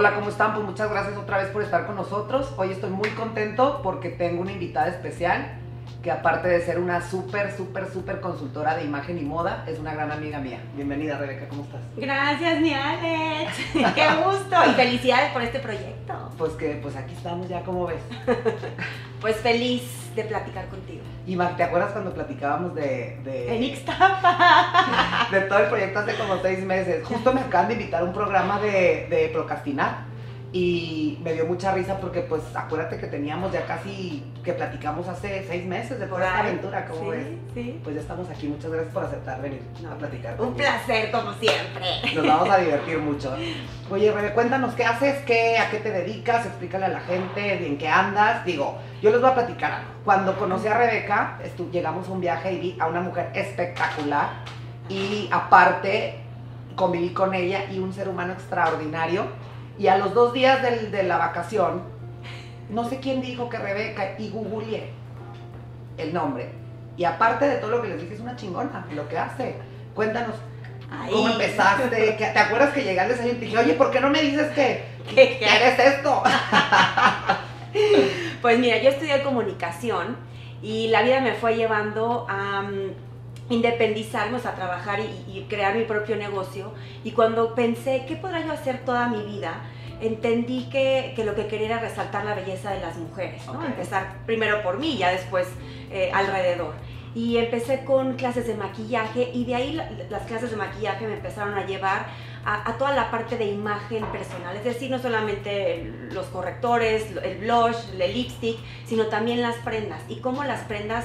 Hola, ¿cómo están? Pues muchas gracias otra vez por estar con nosotros. Hoy estoy muy contento porque tengo una invitada especial que aparte de ser una súper, súper, súper consultora de imagen y moda, es una gran amiga mía. Bienvenida, Rebeca, ¿cómo estás? Gracias, mi Alex. Qué gusto y felicidades por este proyecto. Pues que, pues aquí estamos ya, ¿cómo ves? Pues feliz de platicar contigo. Y ¿te acuerdas cuando platicábamos de... de En Ixtapa. de todo el proyecto hace como seis meses. Justo me acaban de invitar a un programa de, de procrastinar y me dio mucha risa porque pues acuérdate que teníamos ya casi que platicamos hace seis meses de toda esta aventura, ¿cómo sí, ves? Sí. Pues ya estamos aquí, muchas gracias por aceptar venir a platicar. Un conmigo. placer, como siempre. Nos vamos a divertir mucho. Oye, Rebe, cuéntanos qué haces, qué, a qué te dedicas, explícale a la gente en qué andas. Digo, yo les voy a platicar algo. Cuando conocí a Rebeca, llegamos a un viaje y vi a una mujer espectacular y aparte conviví con ella y un ser humano extraordinario. Y a los dos días del- de la vacación, no sé quién dijo que Rebeca y googleé el nombre. Y aparte de todo lo que les dije, es una chingona lo que hace. Cuéntanos, Ay. ¿Cómo empezaste? ¿Qué- ¿Te acuerdas que llegué al desayuno y te dije, oye, ¿por qué no me dices que, ¿Qué- que eres esto? Pues mira, yo estudié comunicación y la vida me fue llevando a mm, independizarme, o sea, a trabajar y, y crear mi propio negocio. Y cuando pensé, ¿qué podrá yo hacer toda mi vida? Entendí que, que lo que quería era resaltar la belleza de las mujeres, ¿no? Empezar primero por mí y ya después eh, alrededor. Y empecé con clases de maquillaje y de ahí la- las clases de maquillaje me empezaron a llevar a, a toda la parte de imagen personal, es decir, no solamente los correctores, el blush, el lipstick, sino también las prendas y cómo las prendas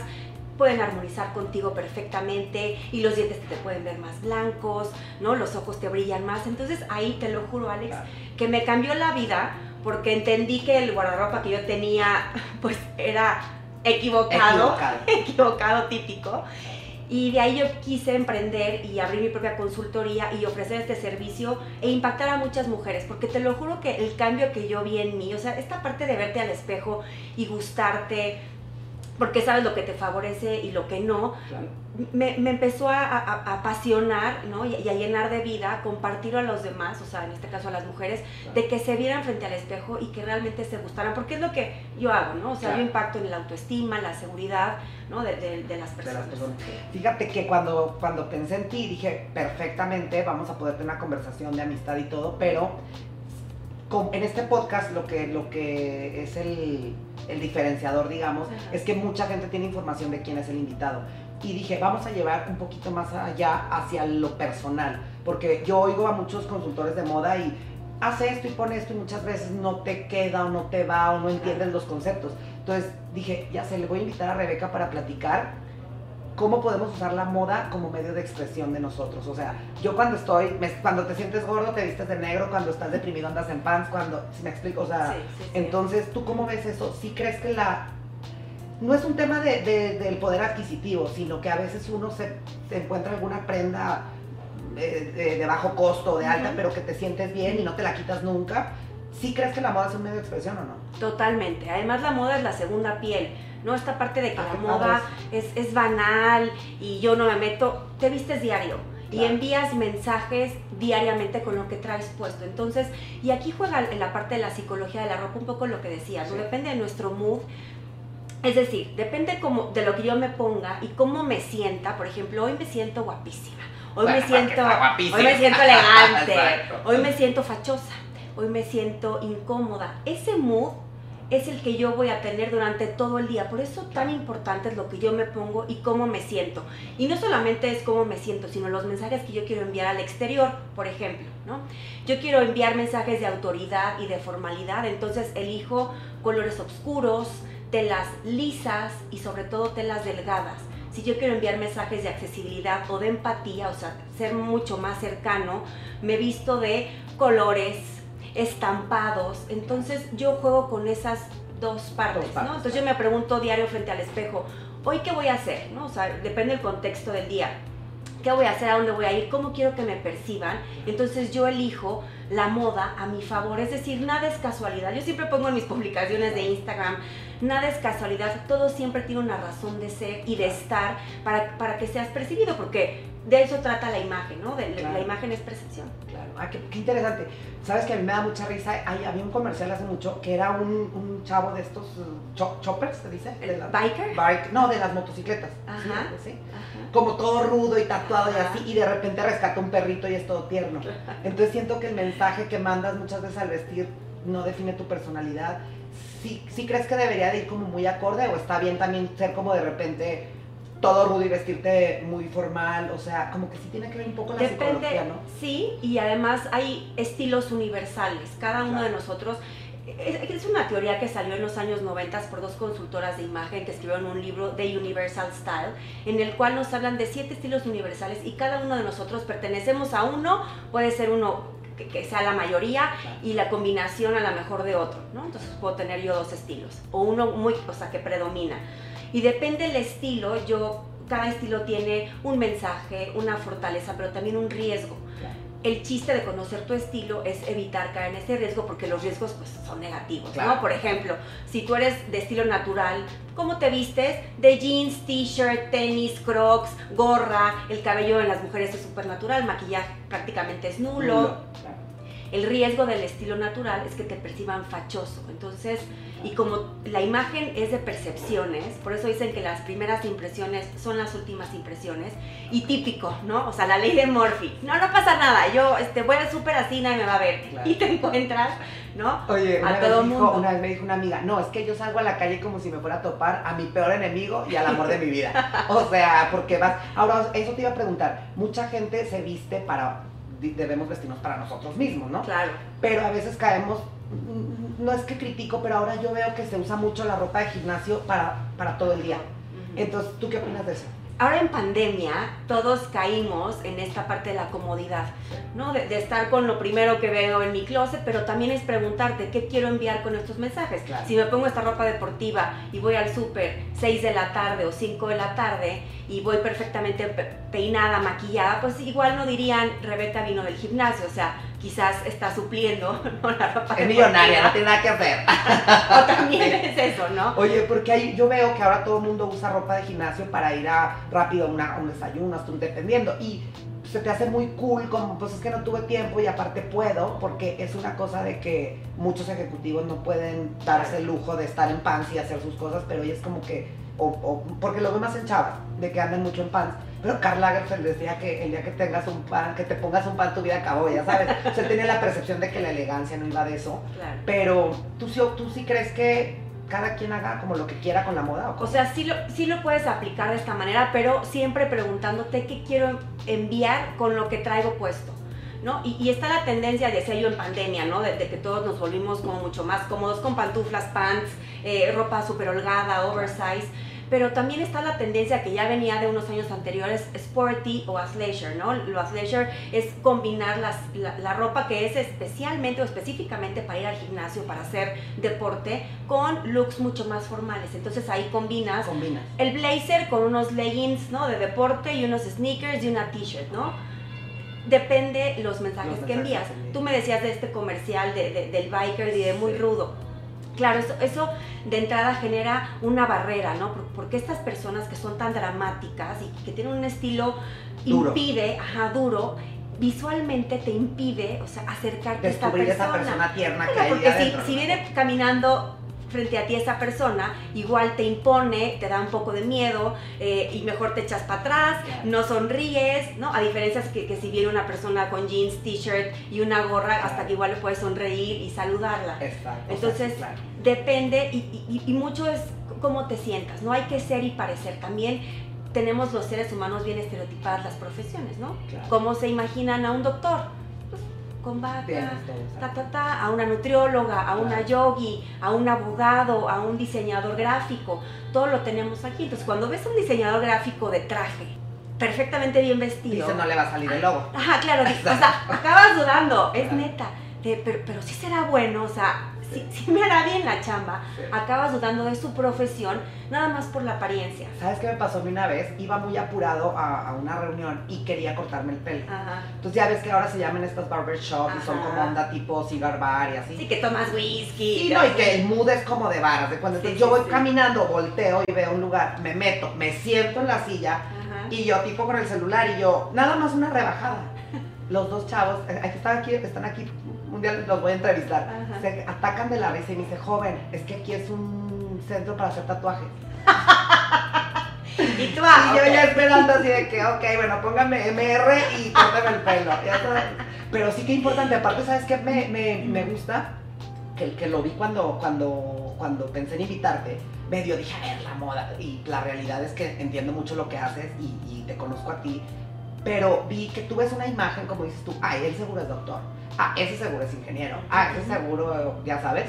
pueden armonizar contigo perfectamente y los dientes te pueden ver más blancos, ¿no? Los ojos te brillan más. Entonces ahí te lo juro, Alex, Claro. que me cambió la vida porque entendí que el guardarropa que yo tenía pues era equivocado Equivocado. equivocado típico. Y de ahí yo quise emprender y abrir mi propia consultoría y ofrecer este servicio e impactar a muchas mujeres, porque te lo juro que el cambio que yo vi en mí, o sea, esta parte de verte al espejo y gustarte, porque sabes lo que te favorece y lo que no, Claro. me, me empezó a, a- a apasionar ¿no? y, y a llenar de vida, compartirlo a los demás, o sea, en este caso a las mujeres, de que se vieran frente al espejo y que realmente se gustaran, porque es lo que yo hago, ¿no? O sea, Claro. yo impacto en la autoestima, la seguridad, ¿no? De, de- de las personas. Fíjate que cuando, cuando pensé en ti dije, perfectamente, vamos a poder tener una conversación de amistad y todo, pero en este podcast lo que, lo que es el, el diferenciador, digamos, Ajá. es que mucha gente tiene información de quién es el invitado. Y dije, vamos a llevar un poquito más allá hacia lo personal, porque yo oigo a muchos consultores de moda y hace esto y pone esto y muchas veces no te queda o no te va o no entiendes los conceptos. Entonces dije, ya sé, le voy a invitar a Rebeca para platicar cómo podemos usar la moda como medio de expresión de nosotros. O sea, yo cuando estoy, me- cuando te sientes gordo te vistes de negro, cuando estás deprimido andas en pants, cuando, si me explico, o sea, Sí, sí, entonces, ¿tú cómo ves eso? ¿Sí crees que la... No es un tema de- de- del poder adquisitivo, sino que a veces uno se, se encuentra alguna prenda eh, de, de bajo costo o de alta, Ujú. pero que te sientes bien y no te la quitas nunca. ¿Sí crees que la moda es un medio de expresión o no? Totalmente. Además, la moda es la segunda piel. ¿No? Esta parte de que Ah, la moda es, es banal y yo no me meto. Te vistes diario y envías mensajes diariamente con lo que traes puesto. Entonces, y aquí juega en la parte de la psicología de la ropa un poco lo que decías, ¿no? Depende de nuestro mood. Es decir, depende como de lo que yo me ponga y cómo me sienta. Por ejemplo, hoy me siento guapísima. Hoy me siento, hoy me siento elegante. Hoy me siento fachosa. Hoy me siento incómoda. Ese mood es el que yo voy a tener durante todo el día. Por eso tan importante es lo que yo me pongo y cómo me siento. Y no solamente es cómo me siento, sino los mensajes que yo quiero enviar al exterior, por ejemplo, ¿no? Yo quiero enviar mensajes de autoridad y de formalidad, entonces elijo colores oscuros, telas lisas y sobre todo telas delgadas. Si yo quiero enviar mensajes de accesibilidad o de empatía, o sea, ser mucho más cercano, me visto de colores, estampados. Entonces yo juego con esas dos partes, Dos partes, ¿no? Entonces yo me pregunto diario frente al espejo, ¿hoy qué voy a hacer? ¿no? O sea, depende del contexto del día. ¿Qué voy a hacer? ¿A dónde voy a ir? ¿Cómo quiero que me perciban? Entonces yo elijo la moda a mi favor. Es decir, nada es casualidad. Yo siempre pongo en mis publicaciones de Instagram, nada es casualidad. Todo siempre tiene una razón de ser y de estar para, para que seas percibido, porque de eso trata la imagen, ¿no? De, La imagen es percepción. Claro, ah, qué, interesante. Sabes que a mí me da mucha risa. había un comercial hace mucho que era un, un chavo de estos uh, choppers, ¿se dice? De ¿Biker? Bike, no, de las motocicletas. Ajá. ¿sí? Como todo rudo y tatuado y así, y de repente rescata un perrito y es todo tierno. Entonces siento que el mensaje que mandas muchas veces al vestir no define tu personalidad. ¿Sí, ¿Sí crees que debería de ir como muy acorde o está bien también ser como de repente todo rudo y vestirte muy formal, o sea, como que sí tiene que ver un poco la psicología, ¿no? Sí, y además hay estilos universales. Cada uno de nosotros es, una teoría que salió en los años 90 por dos consultoras de imagen que escribieron un libro de Universal Style, en el cual nos hablan de siete estilos universales y cada uno de nosotros pertenecemos a uno, puede ser uno que, sea la mayoría y la combinación a la mejor de otro, ¿no? Entonces puedo tener yo dos estilos, o uno muy, o sea, que predomina. Y depende del estilo, yo, cada estilo tiene un mensaje, una fortaleza, pero también un riesgo. El chiste de conocer tu estilo es evitar caer en ese riesgo porque los riesgos pues, son negativos, ¿no? Por ejemplo, si tú eres de estilo natural, ¿cómo te vistes? De jeans, t-shirt, tenis, crocs, gorra, el cabello en las mujeres es súper natural, maquillaje prácticamente es nulo. El riesgo del estilo natural es que te perciban fachoso. Entonces, y como la imagen es de percepciones, por eso dicen que las primeras impresiones son las últimas impresiones, y típico, ¿no? O sea, la ley de Murphy, no, no pasa nada, yo este, voy a súper así, nadie me va a ver, y te encuentras, ¿no? Oye, a todo vez mundo. una vez me dijo una amiga, no, es que yo salgo a la calle como si me fuera a topar a mi peor enemigo y al amor de mi vida. O sea, porque vas, ahora eso te iba a preguntar, mucha gente se viste para debemos vestirnos para nosotros mismos, ¿no? Claro. Pero a veces caemos no es que critico, pero ahora yo veo que se usa mucho la ropa de gimnasio para, para todo el día. Entonces, ¿tú qué opinas de eso? Ahora en pandemia todos caímos en esta parte de la comodidad, ¿no? De, estar con lo primero que veo en mi closet, pero también es preguntarte qué quiero enviar con estos mensajes. Si me pongo esta ropa deportiva y voy al súper 6 de la tarde o 5 de la tarde y voy perfectamente peinada, maquillada, pues igual no dirían Rebeca vino del gimnasio, o sea, quizás está supliendo ¿no? la ropa Es millonaria, no tiene nada que hacer. o también es eso, ¿no? Oye, porque hay, yo veo que ahora todo el mundo usa ropa de gimnasio para ir a rápido a, una, un desayuno, hasta un dependiendo. Y se te hace muy cool, como pues es que no tuve tiempo y aparte puedo, porque es una cosa de que muchos ejecutivos no pueden darse el lujo de estar en pants y hacer sus cosas, pero hoy es como que, o, porque lo veo más en chavas, de que andan mucho en pants pero Karl Lagerfeld decía que el día que tengas un pan, que te pongas un pan, tu vida acabó, ya sabes. O sea, tenía la percepción de que la elegancia no iba de eso. Pero ¿tú, tú sí crees que cada quien haga como lo que quiera con la moda. ¿o, sea, sí lo, sí lo puedes aplicar de esta manera, pero siempre preguntándote qué quiero enviar con lo que traigo puesto. ¿No? Y, está la tendencia, decía yo en pandemia, ¿no? De, que todos nos volvimos como mucho más cómodos con pantuflas, pants, eh, ropa súper holgada, oversize pero también está la tendencia que ya venía de unos años anteriores, sporty o athleisure, ¿no? Lo athleisure es combinar la, ropa que es especialmente o específicamente para ir al gimnasio, para hacer deporte, con looks mucho más formales. Entonces ahí combinas, el blazer con unos leggings, ¿no? De deporte y unos sneakers y una t-shirt, ¿no? Depende los mensajes, que envías. Tú me decías de este comercial del biker y de muy rudo Claro, eso, de entrada genera una barrera, ¿no? Porque estas personas que son tan dramáticas y que tienen un estilo impide, ajá, duro, visualmente te impide, o sea, acercarte a esta persona. esa persona tierna que hay Porque si, si, viene caminando frente a ti esa persona, igual te impone, te da un poco de miedo eh, y mejor te echas para atrás, no sonríes, ¿no? A diferencia que, que si viene una persona con jeans, t-shirt y una gorra, hasta que igual le puedes sonreír y saludarla. Entonces, depende y, y, mucho es cómo te sientas, no hay que ser y parecer. También tenemos los seres humanos bien estereotipadas las profesiones, ¿no? ¿Cómo se imaginan a un doctor? Con ta, ta, ta, a una nutrióloga, a una yogi, a un abogado, a un diseñador gráfico. Todo lo tenemos aquí. Entonces, cuando ves un diseñador gráfico de traje, perfectamente bien vestido. Dice, no le va a salir el logo. Ajá, claro. o sea, acabas dudando, es neta. pero, pero sí será bueno, o sea, si, me hará bien la chamba, acabas dudando de su profesión nada más por la apariencia. ¿Sabes qué me pasó a mí una vez? Iba muy apurado a, una reunión y quería cortarme el pelo. Entonces ya ves que ahora se llaman estas barber shops y son como onda tipo cigar bar y así. Sí, que tomas whisky. Sí, no, y que el mood es como de barras. De cuando yo voy caminando, volteo y veo un lugar, me meto, me siento en la silla y yo tipo con el celular y yo, nada más una rebajada. Los dos chavos, eh, que están aquí, están aquí un día los voy a entrevistar, se atacan de la risa y me dice, joven, es que aquí es un centro para hacer tatuajes. y tú, ah, y yo ya esperando así de que, ok, bueno, póngame MR y córteme el pelo. Pero sí que importante, aparte, ¿sabes qué me, me, me gusta? Que, que, lo vi cuando, cuando, cuando pensé en invitarte, medio dije, a ver, la moda. Y la realidad es que entiendo mucho lo que haces y, y te conozco a ti. Pero vi que tú ves una imagen, como dices tú, ay, él seguro es doctor ah, ese seguro es ingeniero, ah, ese seguro, ya sabes.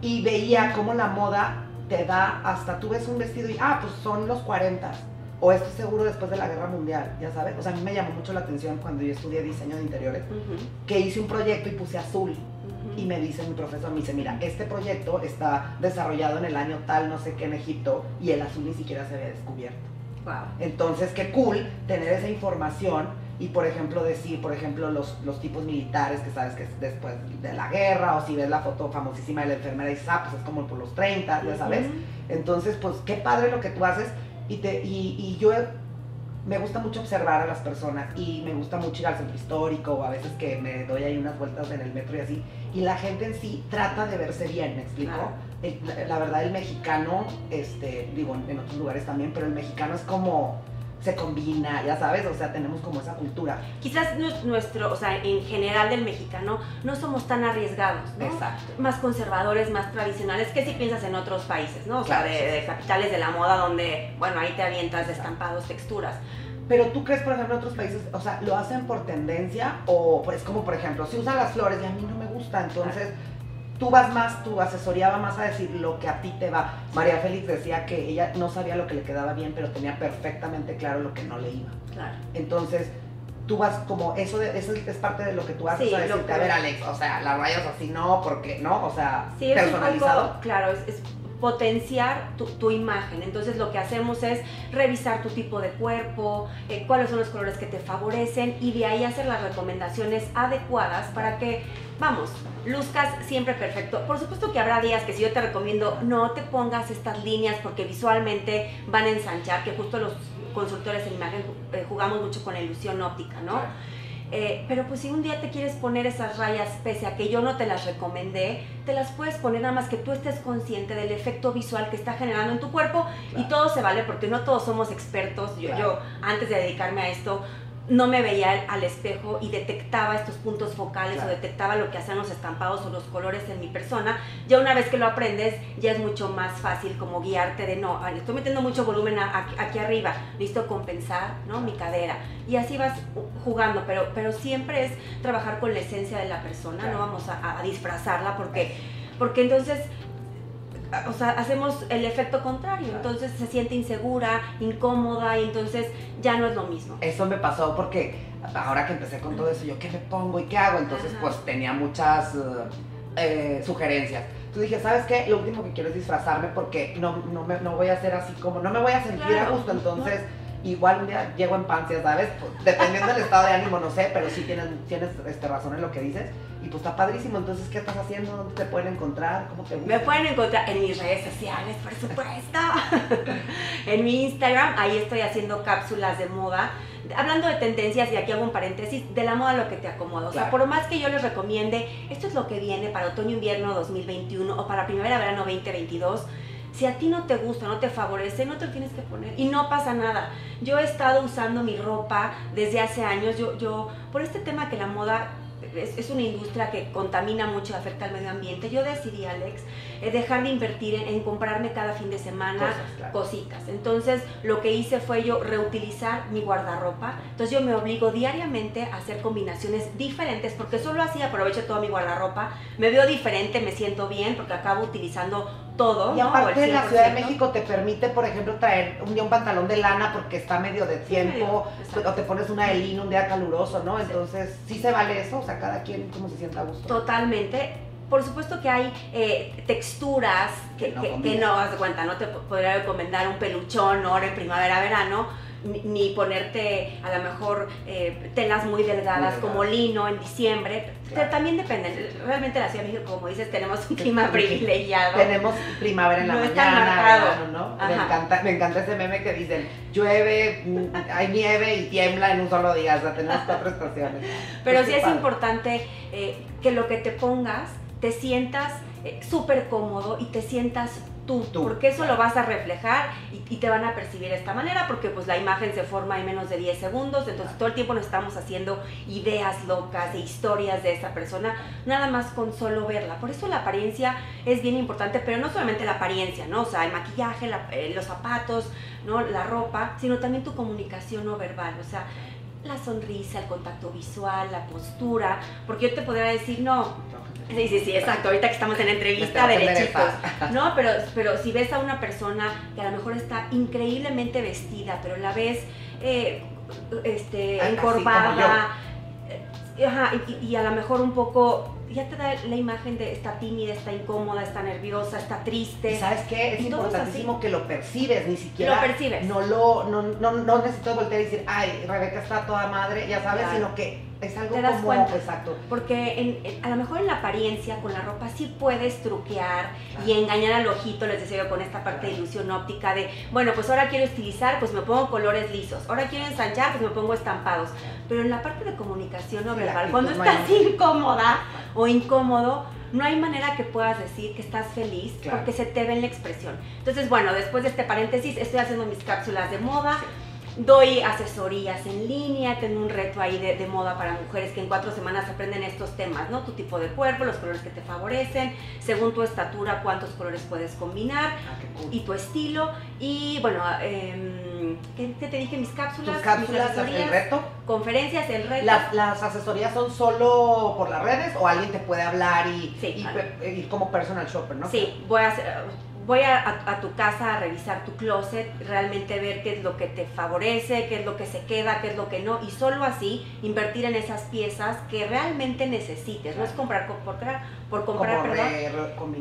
Y veía cómo la moda te da hasta tú ves un vestido y, ah, pues son los 40. O esto seguro después de la guerra mundial, ya sabes. O sea, a mí me llamó mucho la atención cuando yo estudié diseño de interiores, que hice un proyecto y puse azul. Y me dice mi profesor, me dice, mira, este proyecto está desarrollado en el año tal, no sé qué, en Egipto, y el azul ni siquiera se había descubierto. Wow. Entonces, qué cool tener esa información y por ejemplo decir, por ejemplo, los, los tipos militares que sabes que es después de la guerra, o si ves la foto famosísima de la enfermera y dices, ah, pues es como por los 30, ya sabes. Entonces, pues qué padre lo que tú haces y, te, y, y yo me gusta mucho observar a las personas y me gusta mucho ir al centro histórico o a veces que me doy ahí unas vueltas en el metro y así. Y la gente en sí trata de verse bien, ¿me explico? la, verdad, el mexicano, este, digo, en otros lugares también, pero el mexicano es como se combina, ya sabes, o sea, tenemos como esa cultura. Quizás nuestro, o sea, en general del mexicano, no somos tan arriesgados, ¿no? Exacto. Más conservadores, más tradicionales, que si piensas en otros países, ¿no? O sea, de, capitales de la moda donde, bueno, ahí te avientas de estampados, texturas. Pero tú crees, por ejemplo, en otros países, o sea, ¿lo hacen por tendencia o pues como, por ejemplo, si usan las flores y a mí no me gusta, entonces tú vas más, tu asesoría va más a decir lo que a ti te va. María Félix decía que ella no sabía lo que le quedaba bien, pero tenía perfectamente claro lo que no le iba. Claro. Entonces, tú vas como, eso, de, eso es parte de lo que tú haces, sí, a decirte, a ver Alex, o sea, las rayas así no, porque no, o sea, sí, personalizado. claro, es potenciar tu, imagen. Entonces lo que hacemos es revisar tu tipo de cuerpo, eh, cuáles son los colores que te favorecen y de ahí hacer las recomendaciones adecuadas para que, vamos, luzcas siempre perfecto. Por supuesto que habrá días que si yo te recomiendo no te pongas estas líneas porque visualmente van a ensanchar, que justo los consultores en imagen eh, jugamos mucho con la ilusión óptica, ¿no? Eh, pero pues si un día te quieres poner esas rayas, pese a que yo no te las recomendé, te las puedes poner nada más que tú estés consciente del efecto visual que está generando en tu cuerpo y todo se vale porque no todos somos expertos. Yo, yo antes de dedicarme a esto no me veía al espejo y detectaba estos puntos focales o detectaba lo que hacían los estampados o los colores en mi persona, ya una vez que lo aprendes ya es mucho más fácil como guiarte de no, estoy metiendo mucho volumen aquí, arriba, listo compensar, ¿no? Mi cadera. Y así vas jugando, pero, pero siempre es trabajar con la esencia de la persona, no vamos a, a disfrazarla porque, porque entonces o sea, hacemos el efecto contrario, entonces se siente insegura, incómoda y entonces ya no es lo mismo. Eso me pasó porque ahora que empecé con todo eso, yo qué me pongo y qué hago, entonces pues tenía muchas eh, sugerencias. Entonces dije, ¿sabes qué? Lo último que quiero es disfrazarme porque no, no, me, no voy a ser así como, no me voy a sentir a gusto, entonces igual un día llego en pancia, ¿sabes? Pues, dependiendo del estado de ánimo, no sé, pero sí tienes, tienes este, razón en lo que dices. Pues está padrísimo. Entonces, ¿qué estás haciendo? ¿Dónde te pueden encontrar? ¿Cómo te Me pueden encontrar en mis redes sociales, por supuesto. en mi Instagram, ahí estoy haciendo cápsulas de moda. Hablando de tendencias, y aquí hago un paréntesis, de la moda lo que te acomoda. O sea, por más que yo les recomiende, esto es lo que viene para otoño-invierno 2021 o para primavera-verano 2022 si a ti no te gusta, no te favorece, no te lo tienes que poner y no pasa nada. Yo he estado usando mi ropa desde hace años, yo, yo por este tema que la moda es, una industria que contamina mucho, afecta al medio ambiente. Yo decidí, Alex, eh, dejar de invertir en, comprarme cada fin de semana cositas. Entonces, lo que hice fue yo reutilizar mi guardarropa. Entonces, yo me obligo diariamente a hacer combinaciones diferentes porque solo así aprovecho toda mi guardarropa. Me veo diferente, me siento bien porque acabo utilizando todo. Y aparte la Ciudad de México te permite, por ejemplo, traer un día un pantalón de lana porque está medio de tiempo, o te pones una de lino un día caluroso, ¿no? Entonces, sí se vale eso, o sea, cada quien como se sienta a gusto. Totalmente. Por supuesto que hay eh, texturas que, Que no que- no das cuenta, no te po- podría recomendar un peluchón ahora en primavera, verano, ni, ni ponerte a lo mejor eh, telas muy delgadas Muy como lino en diciembre. Claro. También depende. Realmente la Ciudad de México, como dices, tenemos un clima privilegiado. Tenemos primavera en la No mañana, marcado. verano, ¿no? Me encanta, me encanta ese meme que dicen, llueve, mm, hay nieve y tiembla en un solo día, o sea, tenemos cuatro estaciones. Pero Pues sí es padre. importante eh, que lo que te pongas te sientas eh, súper cómodo y te sientas tú, Tú, porque eso claro. lo vas a reflejar y, y te van a percibir de esta manera, porque pues la imagen se forma en menos de 10 segundos, entonces Claro. todo el tiempo nos estamos haciendo ideas locas e historias de esa persona, nada más con solo verla. Por eso la apariencia es bien importante, pero no solamente la apariencia, ¿no? O sea, el maquillaje, la- eh, los zapatos, ¿no? La ropa, sino también tu comunicación no verbal, o sea, la sonrisa, el contacto visual, la postura, porque yo te podría decir, no, sí, sí, sí, exacto, ahorita que estamos en entrevista derechitos, no, pero, pero si ves a una persona que a lo mejor está increíblemente vestida, pero la ves eh, este, encorvada, eh, ajá, y, y a lo mejor un poco, ya te da la imagen de está tímida, está incómoda, está nerviosa, está ¿Y triste. sabes qué? Es importantísimo que lo percibes, ni siquiera... Lo percibes. No lo, no, no, no necesito voltear y decir, ay, Rebeca está toda madre, ya sabes, Claro. sino que es algo Te das como, cuenta. exacto. Porque en- en- a lo mejor en la apariencia, con la ropa, sí puedes truquear Claro. y engañar al ojito, les decía yo, con esta parte de ilusión óptica de, bueno, pues ahora quiero estilizar, pues me pongo colores lisos. Ahora quiero ensanchar, pues me pongo estampados. Pero en la parte de comunicación no verbal, cuando estás incómoda o incómodo, no hay manera que puedas decir que estás feliz Claro. porque se te ve en la expresión. Entonces, bueno, después de este paréntesis, estoy haciendo mis cápsulas de moda. Doy asesorías en línea, tengo un reto ahí de, de moda para mujeres que en cuatro semanas aprenden estos temas, ¿no? Tu tipo de cuerpo, los colores que te favorecen, según tu estatura, cuántos colores puedes combinar Ah, cool. y tu estilo. Y bueno, em, ¿qué, te dije? Mis cápsulas, Tus cápsulas, mis el reto. conferencias, el reto. ¿Las, ¿Las asesorías son solo por las redes o alguien te puede hablar y, Sí, y pe- ir como personal shopper, no? Sí, voy a hacer- voy a, a- a tu casa a revisar tu closet, realmente ver qué es lo que te favorece, qué es lo que se queda, qué es lo que no, y solo así invertir en esas piezas que realmente necesites. No es comprar co- por, comprar, por comprar, como perdón. re-.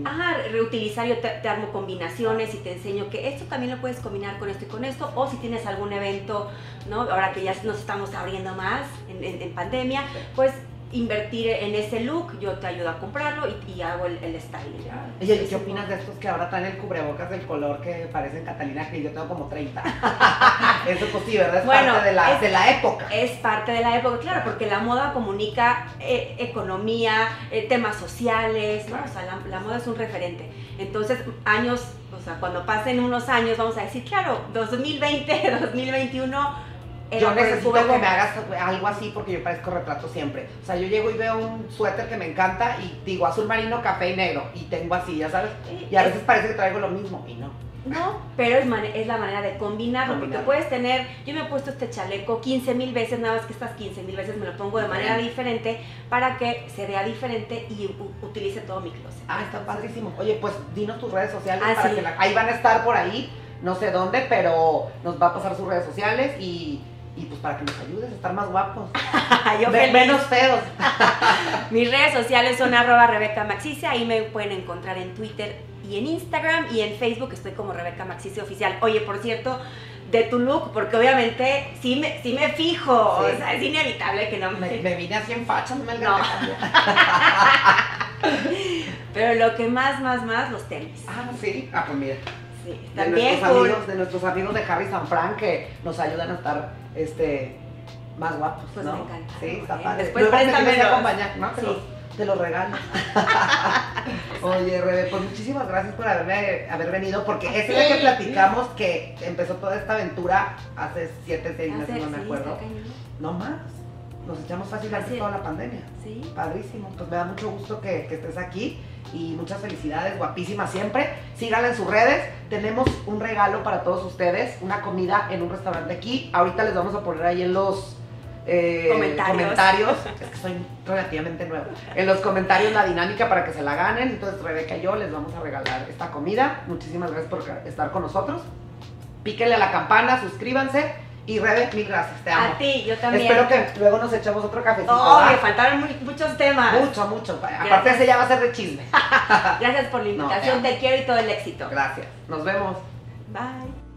Ajá, reutilizar, yo te, te armo combinaciones y te enseño que esto también lo puedes combinar con esto y con esto, o si tienes algún evento, ¿no? Ahora que ya nos estamos abriendo más en, en- en pandemia, pues invertir en ese look, yo te ayudo a comprarlo y, y hago el, el styling. Oye, ¿y Es ¿qué opinas de estos que ahora traen el cubrebocas del color que parecen Catalina que yo tengo como 30? Eso pues sí, ¿verdad? Es Bueno, parte de la, es- de la época. Es parte de la época, claro, porque la moda comunica eh, economía, eh, temas sociales, ¿no? O sea, la, la moda es un referente. Entonces, años, o sea, cuando pasen unos años, vamos a decir, claro, 2020, 2021, Yo necesito que me hagas algo así porque yo parezco retrato siempre. O sea, yo llego y veo un suéter que me encanta y digo azul marino, café y negro. Y tengo así, ya sabes. Y a Es- veces parece que traigo lo mismo y no. No, pero es, es la manera de combinarlo, porque Combinarlo. puedes tener, yo me he puesto este chaleco 15 mil veces, nada más que estas 15 mil veces me lo pongo de manera diferente para que se vea diferente y utilice todo mi closet. Ah, está padrísimo. Oye, pues dinos tus redes sociales Ah, para sí. que la- ahí van a estar por ahí, no sé dónde, pero nos va a pasar sus redes sociales y, y pues para que nos ayudes a estar más guapos. Yo Me- feliz. menos feos. Mis redes sociales son arroba Rebeca Maxice, ahí me pueden encontrar en Twitter y en Instagram y en Facebook estoy como Rebeca Maxice Oficial. Oye, por cierto, de tu look, porque obviamente sí me, sí me fijo, Sí. o sea, es inevitable que no me... Me, me vine así en facha, no me No. Pero lo que más, más, más, los tenis. Ah, sí. Ah, pues mira. Sí, De también nuestros, cool. amigos, de nuestros amigos de Harry San Frank que nos ayudan a estar este, más guapos. Pues ¿no? me encanta. Sí, está ¿eh? padre. Después Luego me acompañar, ¿no? Te, Sí. los, te los regalo. Oye, Rebe, pues muchísimas gracias por haberme, haber venido, porque ese día que Sí. platicamos que empezó toda esta aventura hace siete, seis meses, no me sí, acuerdo. No más. Nos echamos fácil antes toda la pandemia. Sí. Padrísimo, pues me da mucho gusto que, que estés aquí y muchas felicidades, guapísima siempre. Síganla en sus redes. Tenemos un regalo para todos ustedes, una comida en un restaurante aquí. Ahorita les vamos a poner ahí en los eh, Comentarios. comentarios. Es que soy relativamente nueva. En los comentarios la dinámica para que se la ganen. Entonces Rebeca y yo les vamos a regalar esta comida. Muchísimas gracias por estar con nosotros. Píquenle a la campana, suscríbanse Y Rebe, mil gracias, te amo. A ti, yo también. Espero que luego nos echemos otro cafecito. Oh, ¿va? me faltaron muy- muchos temas. Mucho, mucho. Aparte ese ya va a ser de chisme. Gracias por la No, invitación, te te quiero y todo el éxito. Gracias. Nos vemos. Bye.